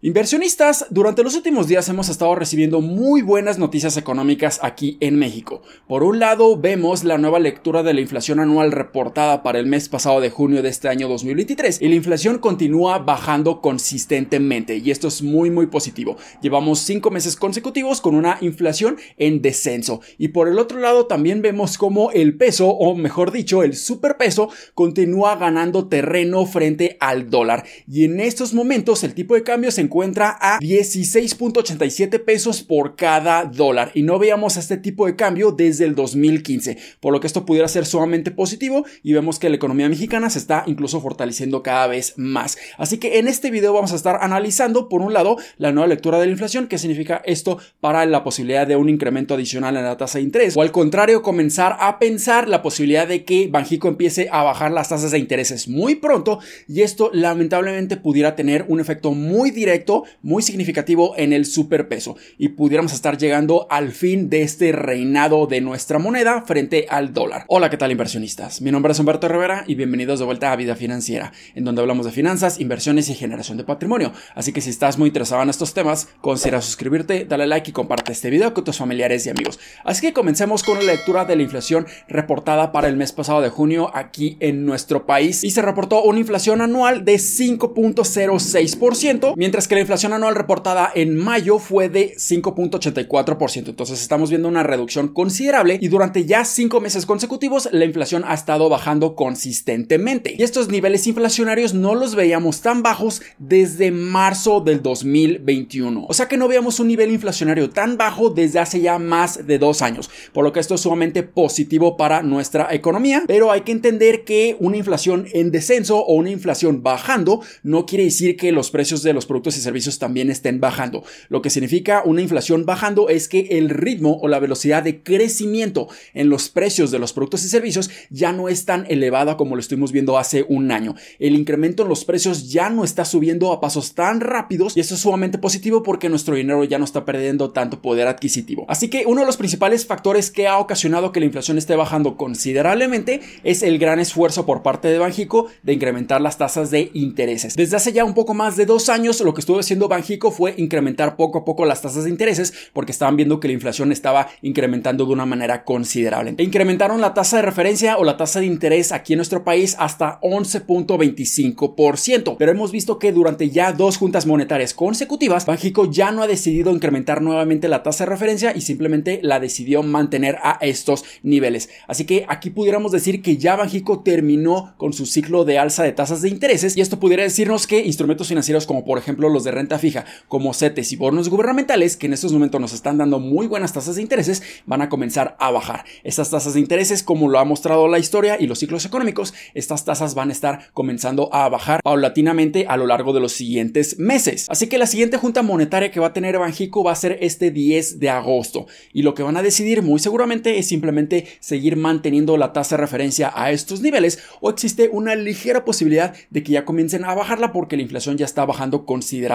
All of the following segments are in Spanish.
Inversionistas, durante los últimos días hemos estado recibiendo muy buenas noticias económicas aquí en México. Por un lado, vemos la nueva lectura de la inflación anual reportada para el mes pasado de junio de este año 2023 y la inflación continúa bajando consistentemente y esto es muy muy positivo. Llevamos cinco meses consecutivos con una inflación en descenso y por el otro lado también vemos como el peso o mejor dicho el superpeso continúa ganando terreno frente al dólar y en estos momentos el tipo de cambio se encuentra a 16.87 pesos por cada dólar y no veíamos este tipo de cambio desde el 2015, por lo que esto pudiera ser sumamente positivo y vemos que la economía mexicana se está incluso fortaleciendo cada vez más. Así que en este video vamos a estar analizando por un lado la nueva lectura de la inflación, qué significa esto para la posibilidad de un incremento adicional en la tasa de interés o al contrario comenzar a pensar la posibilidad de que Banjico empiece a bajar las tasas de intereses muy pronto y esto lamentablemente pudiera tener un efecto muy directo muy significativo en el superpeso y pudiéramos estar llegando al fin de este reinado de nuestra moneda frente al dólar. Hola, ¿qué tal inversionistas? Mi nombre es Humberto Rivera y bienvenidos de vuelta a Vida Financiera, en donde hablamos de finanzas, inversiones y generación de patrimonio. Así que si estás muy interesado en estos temas, considera suscribirte, dale like y comparte este video con tus familiares y amigos. Así que comencemos con la lectura de la inflación reportada para el mes pasado de junio aquí en nuestro país y se reportó una inflación anual de 5.06%, mientras que la inflación anual reportada en mayo fue de 5.84%. Entonces estamos viendo una reducción considerable y durante ya cinco meses consecutivos la inflación ha estado bajando consistentemente. Y estos niveles inflacionarios no los veíamos tan bajos desde marzo del 2021. O sea que no veíamos un nivel inflacionario tan bajo desde hace ya más de dos años. Por lo que esto es sumamente positivo para nuestra economía. Pero hay que entender que una inflación en descenso o una inflación bajando no quiere decir que los precios de los productos y servicios también estén bajando. Lo que significa una inflación bajando es que el ritmo o la velocidad de crecimiento en los precios de los productos y servicios ya no es tan elevada como lo estuvimos viendo hace un año. El incremento en los precios ya no está subiendo a pasos tan rápidos y eso es sumamente positivo porque nuestro dinero ya no está perdiendo tanto poder adquisitivo. Así que uno de los principales factores que ha ocasionado que la inflación esté bajando considerablemente es el gran esfuerzo por parte de Banjico de incrementar las tasas de intereses. Desde hace ya un poco más de dos años lo que estuvo haciendo Banjico fue incrementar poco a poco las tasas de intereses porque estaban viendo que la inflación estaba incrementando de una manera considerable. E incrementaron la tasa de referencia o la tasa de interés aquí en nuestro país hasta 11.25%. Pero hemos visto que durante ya dos juntas monetarias consecutivas, Banjico ya no ha decidido incrementar nuevamente la tasa de referencia y simplemente la decidió mantener a estos niveles. Así que aquí pudiéramos decir que ya Banjico terminó con su ciclo de alza de tasas de intereses y esto pudiera decirnos que instrumentos financieros como por ejemplo los de renta fija como CETES y bonos gubernamentales, que en estos momentos nos están dando muy buenas tasas de intereses, van a comenzar a bajar. Estas tasas de intereses, como lo ha mostrado la historia y los ciclos económicos, estas tasas van a estar comenzando a bajar paulatinamente a lo largo de los siguientes meses. Así que la siguiente junta monetaria que va a tener Banjico va a ser este 10 de agosto. Y lo que van a decidir muy seguramente es simplemente seguir manteniendo la tasa de referencia a estos niveles o existe una ligera posibilidad de que ya comiencen a bajarla porque la inflación ya está bajando considerablemente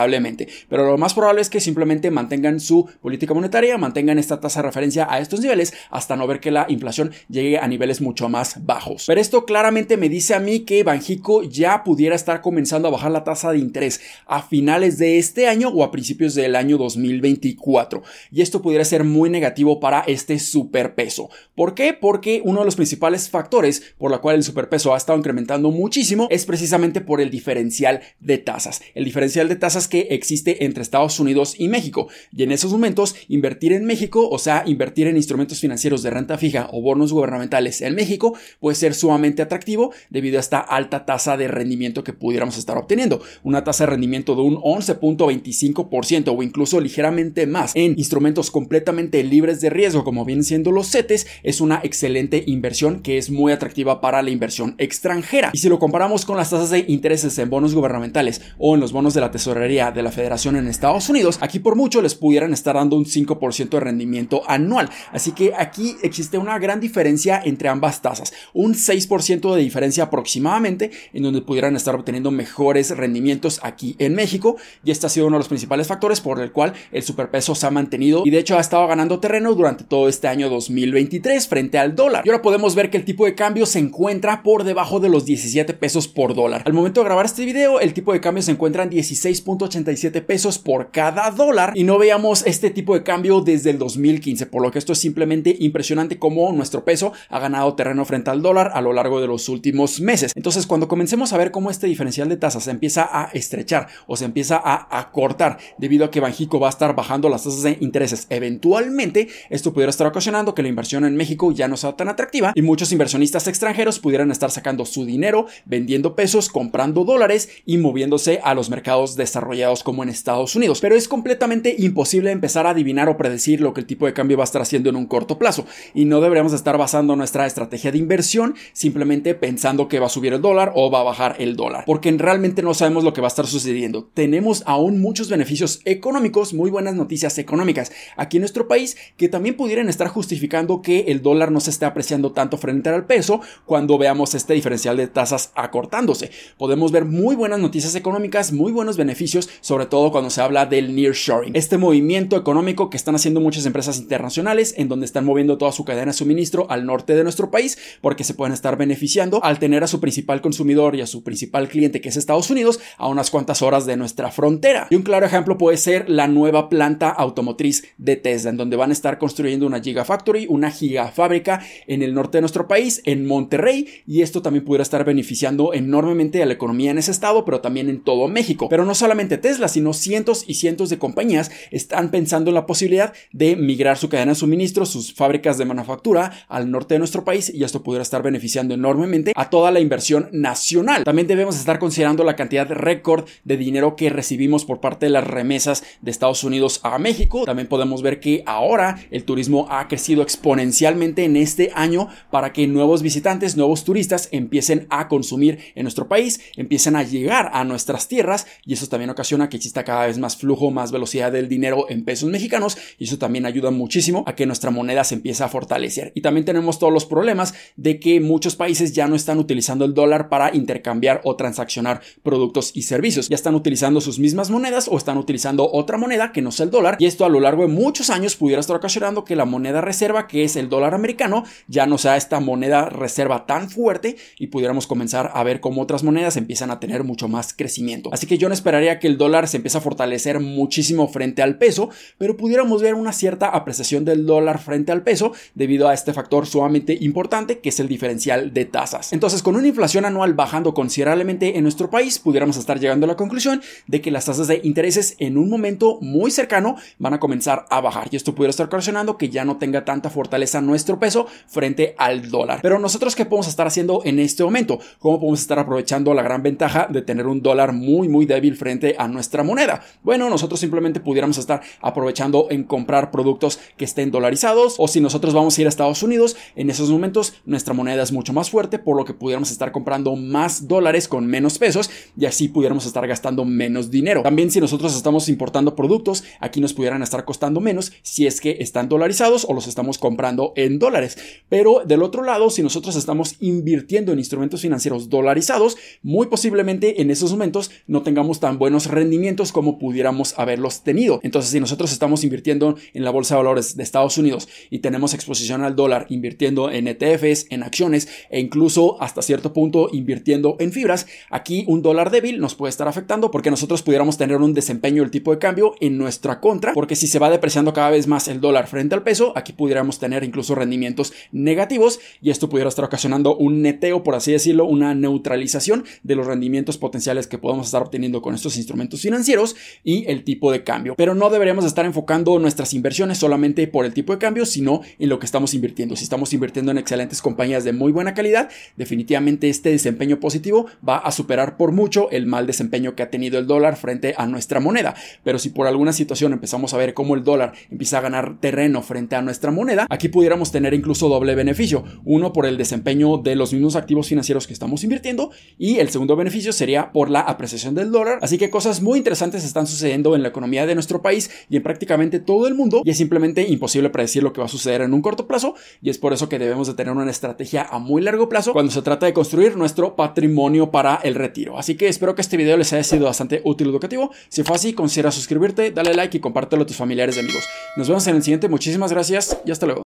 pero lo más probable es que simplemente mantengan su política monetaria, mantengan esta tasa de referencia a estos niveles hasta no ver que la inflación llegue a niveles mucho más bajos. Pero esto claramente me dice a mí que Banjico ya pudiera estar comenzando a bajar la tasa de interés a finales de este año o a principios del año 2024. Y esto pudiera ser muy negativo para este superpeso. ¿Por qué? Porque uno de los principales factores por la cual el superpeso ha estado incrementando muchísimo es precisamente por el diferencial de tasas. El diferencial de tasas que existe entre Estados Unidos y México. Y en esos momentos, invertir en México, o sea, invertir en instrumentos financieros de renta fija o bonos gubernamentales en México, puede ser sumamente atractivo debido a esta alta tasa de rendimiento que pudiéramos estar obteniendo. Una tasa de rendimiento de un 11.25% o incluso ligeramente más en instrumentos completamente libres de riesgo, como vienen siendo los CETES, es una excelente inversión que es muy atractiva para la inversión extranjera. Y si lo comparamos con las tasas de intereses en bonos gubernamentales o en los bonos de la tesorería, de la federación en Estados Unidos, aquí por mucho les pudieran estar dando un 5% de rendimiento anual. Así que aquí existe una gran diferencia entre ambas tasas, un 6% de diferencia aproximadamente, en donde pudieran estar obteniendo mejores rendimientos aquí en México. Y este ha sido uno de los principales factores por el cual el superpeso se ha mantenido y de hecho ha estado ganando terreno durante todo este año 2023 frente al dólar. Y ahora podemos ver que el tipo de cambio se encuentra por debajo de los 17 pesos por dólar. Al momento de grabar este video, el tipo de cambio se encuentra en 16 2.87 pesos por cada dólar y no veamos este tipo de cambio desde el 2015, por lo que esto es simplemente impresionante cómo nuestro peso ha ganado terreno frente al dólar a lo largo de los últimos meses. Entonces, cuando comencemos a ver cómo este diferencial de tasas se empieza a estrechar o se empieza a acortar debido a que Banjico va a estar bajando las tasas de intereses eventualmente, esto pudiera estar ocasionando que la inversión en México ya no sea tan atractiva y muchos inversionistas extranjeros pudieran estar sacando su dinero, vendiendo pesos, comprando dólares y moviéndose a los mercados desarrollados como en Estados Unidos. Pero es completamente imposible empezar a adivinar o predecir lo que el tipo de cambio va a estar haciendo en un corto plazo y no deberíamos estar basando nuestra estrategia de inversión simplemente pensando que va a subir el dólar o va a bajar el dólar, porque realmente no sabemos lo que va a estar sucediendo. Tenemos aún muchos beneficios económicos, muy buenas noticias económicas aquí en nuestro país que también pudieran estar justificando que el dólar no se esté apreciando tanto frente al peso cuando veamos este diferencial de tasas acortándose. Podemos ver muy buenas noticias económicas, muy buenos beneficios, sobre todo cuando se habla del nearshoring, este movimiento económico que están haciendo muchas empresas internacionales en donde están moviendo toda su cadena de suministro al norte de nuestro país porque se pueden estar beneficiando al tener a su principal consumidor y a su principal cliente que es Estados Unidos a unas cuantas horas de nuestra frontera. Y un claro ejemplo puede ser la nueva planta automotriz de Tesla en donde van a estar construyendo una Gigafactory, una gigafábrica en el norte de nuestro país, en Monterrey y esto también pudiera estar beneficiando enormemente a la economía en ese estado, pero también en todo México. Pero no solamente Tesla, sino cientos y cientos de compañías están pensando en la posibilidad de migrar su cadena de suministro, sus fábricas de manufactura al norte de nuestro país y esto pudiera estar beneficiando enormemente a toda la inversión nacional. También debemos estar considerando la cantidad récord de dinero que recibimos por parte de las remesas de Estados Unidos a México. También podemos ver que ahora el turismo ha crecido exponencialmente en este año para que nuevos visitantes, nuevos turistas empiecen a consumir en nuestro país, empiecen a llegar a nuestras tierras y eso también ocasiona que exista cada vez más flujo, más velocidad del dinero en pesos mexicanos y eso también ayuda muchísimo a que nuestra moneda se empiece a fortalecer. Y también tenemos todos los problemas de que muchos países ya no están utilizando el dólar para intercambiar o transaccionar productos y servicios. Ya están utilizando sus mismas monedas o están utilizando otra moneda que no sea el dólar. Y esto a lo largo de muchos años pudiera estar ocasionando que la moneda reserva, que es el dólar americano, ya no sea esta moneda reserva tan fuerte y pudiéramos comenzar a ver cómo otras monedas empiezan a tener mucho más crecimiento. Así que yo no esperaría que el dólar se empiece a fortalecer muchísimo frente al peso, pero pudiéramos ver una cierta apreciación del dólar frente al peso debido a este factor sumamente importante que es el diferencial de tasas. Entonces, con una inflación anual bajando considerablemente en nuestro país, pudiéramos estar llegando a la conclusión de que las tasas de intereses en un momento muy cercano van a comenzar a bajar y esto pudiera estar ocasionando que ya no tenga tanta fortaleza nuestro peso frente al dólar. Pero nosotros qué podemos estar haciendo en este momento? ¿Cómo podemos estar aprovechando la gran ventaja de tener un dólar muy muy débil frente a nuestra moneda? Bueno, nosotros simplemente pudiéramos estar aprovechando en comprar productos que estén dolarizados o si nosotros vamos a ir a Estados Unidos, en esos momentos nuestra moneda es mucho más fuerte, por lo que pudiéramos estar comprando más dólares con menos pesos y así pudiéramos estar gastando menos dinero. También si nosotros estamos importando productos, aquí nos pudieran estar costando menos si es que están dolarizados o los estamos comprando en dólares. Pero del otro lado, si nosotros estamos invirtiendo en instrumentos financieros dolarizados, muy posiblemente en esos momentos no tengamos tan buenos rendimientos como pudiéramos haberlos tenido. Entonces, si nosotros estamos invirtiendo en la bolsa de valores de Estados Unidos y tenemos exposición al dólar invirtiendo en ETFs, en acciones e incluso hasta cierto punto invirtiendo en fibras, aquí un dólar débil nos puede estar afectando porque nosotros pudiéramos tener un desempeño del tipo de cambio en nuestra contra, porque si se va depreciando cada vez más el dólar frente al peso, aquí pudiéramos tener incluso rendimientos negativos y esto pudiera estar ocasionando un neteo, por así decirlo, una neutralización de los rendimientos potenciales que podemos estar obteniendo con estos instrumentos financieros y el tipo de cambio. Pero no deberíamos estar enfocando nuestras inversiones solamente por el tipo de cambio, sino en lo que estamos invirtiendo. Si estamos invirtiendo en excelentes compañías de muy buena calidad, definitivamente este desempeño positivo va a superar por mucho el mal desempeño que ha tenido el dólar frente a nuestra moneda. Pero si por alguna situación empezamos a ver cómo el dólar empieza a ganar terreno frente a nuestra moneda, aquí pudiéramos tener incluso doble beneficio. Uno por el desempeño de los mismos activos financieros que estamos invirtiendo y el segundo beneficio sería por la apreciación del dólar. Así que cosas muy interesantes están sucediendo en la economía de nuestro país y en prácticamente todo el mundo y es simplemente imposible predecir lo que va a suceder en un corto plazo y es por eso que debemos de tener una estrategia a muy largo plazo cuando se trata de construir nuestro patrimonio para el retiro. Así que espero que este video les haya sido bastante útil y educativo. Si fue así, considera suscribirte, dale like y compártelo a tus familiares y amigos. Nos vemos en el siguiente. Muchísimas gracias y hasta luego.